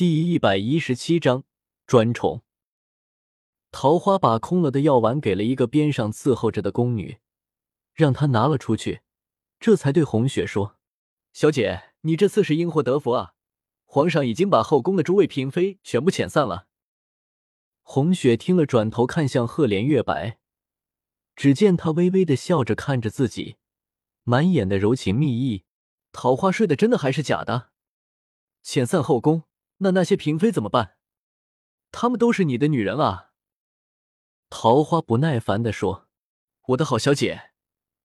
第一百一十七章专宠。桃花把空了的药丸给了一个边上伺候着的宫女，让她拿了出去，这才对红雪说：“小姐，你这次是因祸得福啊！皇上已经把后宫的诸位嫔妃全部遣散了。”红雪听了，转头看向赫连月白，只见他微微的笑着看着自己，满眼的柔情蜜意。桃花睡的真的还是假的？遣散后宫？那那些嫔妃怎么办？她们都是你的女人啊！桃花不耐烦的说：“我的好小姐，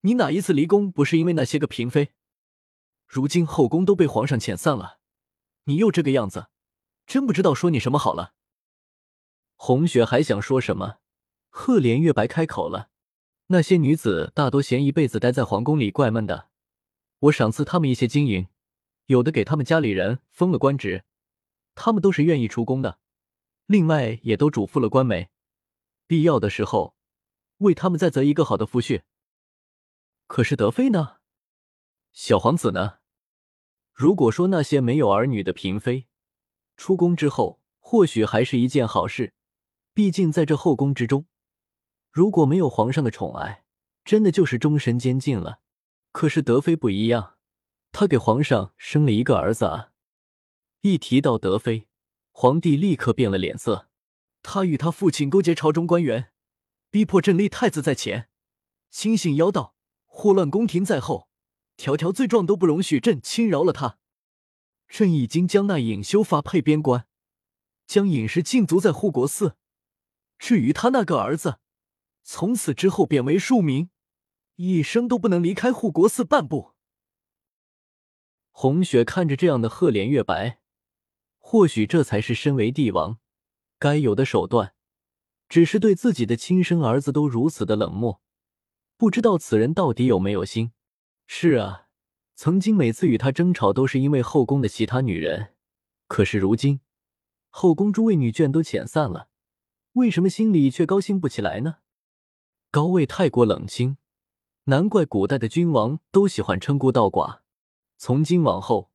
你哪一次离宫不是因为那些个嫔妃？如今后宫都被皇上遣散了，你又这个样子，真不知道说你什么好了。”红雪还想说什么，赫连月白开口了：“那些女子大多嫌一辈子待在皇宫里怪闷的，我赏赐她们一些金银，有的给他们家里人封了官职。”他们都是愿意出宫的，另外也都嘱咐了官媒，必要的时候为他们再择一个好的夫婿。可是德妃呢？小皇子呢？如果说那些没有儿女的嫔妃出宫之后，或许还是一件好事，毕竟在这后宫之中，如果没有皇上的宠爱，真的就是终身监禁了。可是德妃不一样，她给皇上生了一个儿子啊。一提到德妃，皇帝立刻变了脸色。他与他父亲勾结朝中官员，逼迫朕立太子在前，轻信妖道，祸乱宫廷在后，条条罪状都不容许朕轻饶了他。朕已经将那尹修发配边关，将尹氏禁足在护国寺。至于他那个儿子，从此之后贬为庶民，一生都不能离开护国寺半步。红雪看着这样的赫连月白。或许这才是身为帝王该有的手段，只是对自己的亲生儿子都如此的冷漠，不知道此人到底有没有心。是啊，曾经每次与他争吵都是因为后宫的其他女人，可是如今后宫诸位女眷都遣散了，为什么心里却高兴不起来呢？高位太过冷清，难怪古代的君王都喜欢称孤道寡。从今往后，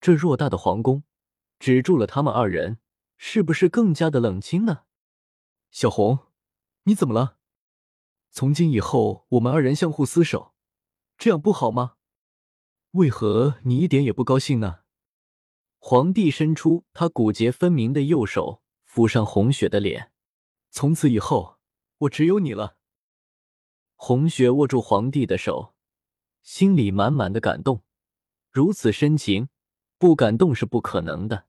这偌大的皇宫。只住了他们二人，是不是更加的冷清呢？小红，你怎么了？从今以后我们二人相互厮守，这样不好吗？为何你一点也不高兴呢？皇帝伸出他骨节分明的右手，抚上红雪的脸。从此以后，我只有你了。红雪握住皇帝的手，心里满满的感动。如此深情，不感动是不可能的。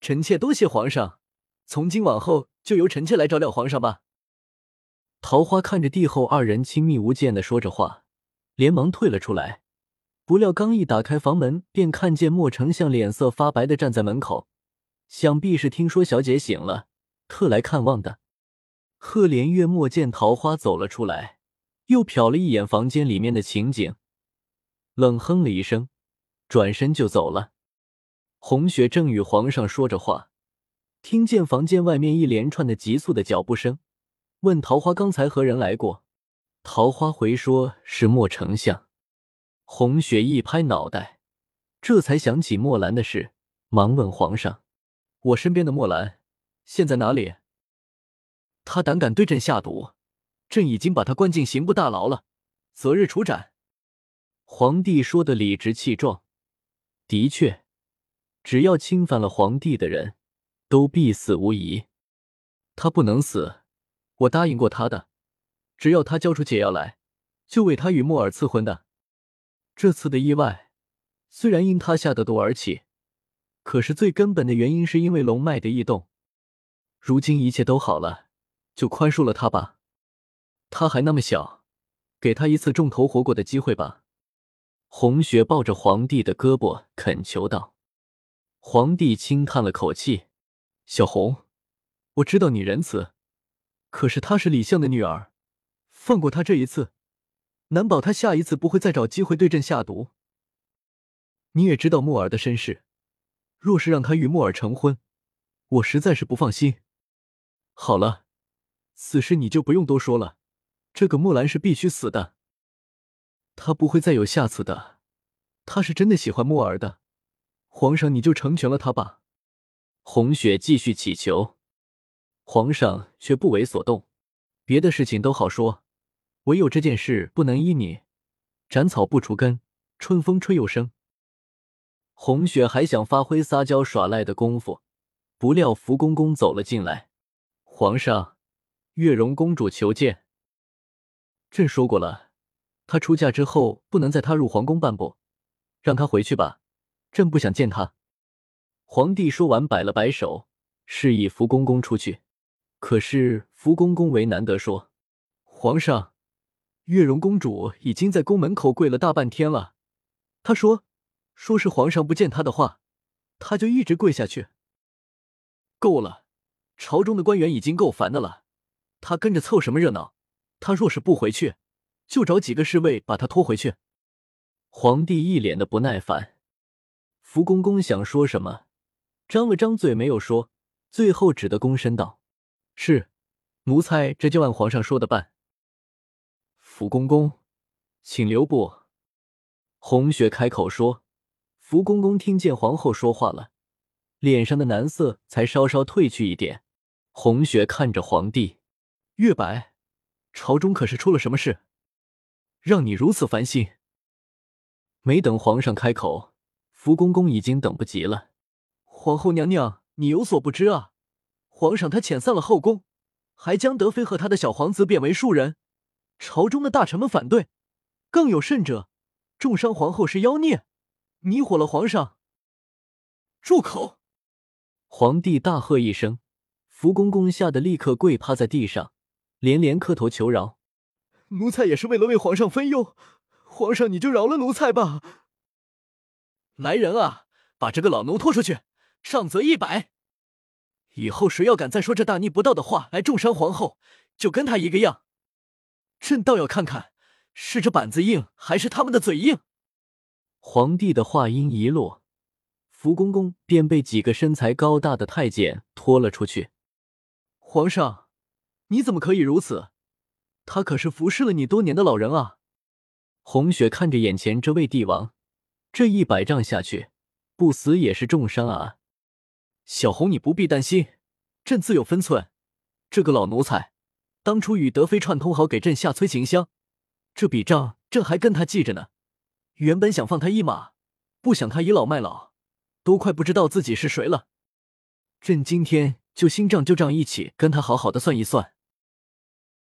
臣妾多谢皇上，从今往后就由臣妾来照料皇上吧。桃花看着帝后二人亲密无间的说着话，连忙退了出来。不料刚一打开房门，便看见莫丞相脸色发白的站在门口，想必是听说小姐醒了，特来看望的。赫连月莫见桃花走了出来，又瞟了一眼房间里面的情景，冷哼了一声，转身就走了。红雪正与皇上说着话，听见房间外面一连串的急促的脚步声，问桃花刚才何人来过？桃花回说是莫丞相。红雪一拍脑袋，这才想起墨兰的事，忙问皇上：“我身边的墨兰现在哪里？他胆敢对朕下毒，朕已经把他关进刑部大牢了，择日处斩。”皇帝说的理直气壮，的确。只要侵犯了皇帝的人，都必死无疑。他不能死，我答应过他的，只要他交出解药来，就为他与莫尔赐婚的。这次的意外，虽然因他下的毒而起，可是最根本的原因是因为龙脉的异动。如今一切都好了，就宽恕了他吧。他还那么小，给他一次重头活过的机会吧。红雪抱着皇帝的胳膊恳求道。皇帝轻叹了口气：“小红，我知道你仁慈，可是她是李相的女儿，放过她这一次，难保她下一次不会再找机会对朕下毒。你也知道木儿的身世，若是让她与木儿成婚，我实在是不放心。好了，此事你就不用多说了，这个木兰是必须死的，她不会再有下次的，她是真的喜欢木儿的。”皇上，你就成全了他吧。红雪继续祈求，皇上却不为所动。别的事情都好说，唯有这件事不能依你。斩草不除根，春风吹又生。红雪还想发挥撒娇耍赖的功夫，不料福公公走了进来。皇上，月容公主求见。朕说过了，她出嫁之后不能再踏入皇宫半步，让她回去吧。朕不想见他。皇帝说完，摆了摆手，示意福公公出去。可是福公公为难得说：“皇上，月容公主已经在宫门口跪了大半天了。她说，说是皇上不见她的话，她就一直跪下去。够了，朝中的官员已经够烦的了，她跟着凑什么热闹？她若是不回去，就找几个侍卫把她拖回去。”皇帝一脸的不耐烦。福公公想说什么？张了张嘴，没有说，最后只得躬身道：“是，奴才这就按皇上说的办。”福公公，请留步。红雪开口说。福公公听见皇后说话了，脸上的难色才稍稍褪去一点。红雪看着皇帝，月白，朝中可是出了什么事，让你如此烦心？没等皇上开口，福公公已经等不及了。皇后娘娘，你有所不知啊！皇上他遣散了后宫，还将德妃和他的小皇子贬为庶人，朝中的大臣们反对，更有甚者，重伤皇后是妖孽，迷惑了皇上。住口！皇帝大喝一声，福公公吓得立刻跪趴在地上，连连磕头求饶：“奴才也是为了为皇上分忧，皇上你就饶了奴才吧！”来人啊，把这个老奴拖出去！上责一百，以后谁要敢再说这大逆不道的话来重伤皇后，就跟他一个样。朕倒要看看，是这板子硬还是他们的嘴硬。皇帝的话音一落，福公公便被几个身材高大的太监拖了出去。皇上，你怎么可以如此？他可是服侍了你多年的老人啊！红雪看着眼前这位帝王，这一百仗下去，不死也是重伤啊！小红，你不必担心，朕自有分寸。这个老奴才当初与德妃串通好，给朕下催情香，这笔账朕还跟他记着呢。原本想放他一马，不想他倚老卖老，都快不知道自己是谁了。朕今天就新账旧账一起跟他好好的算一算。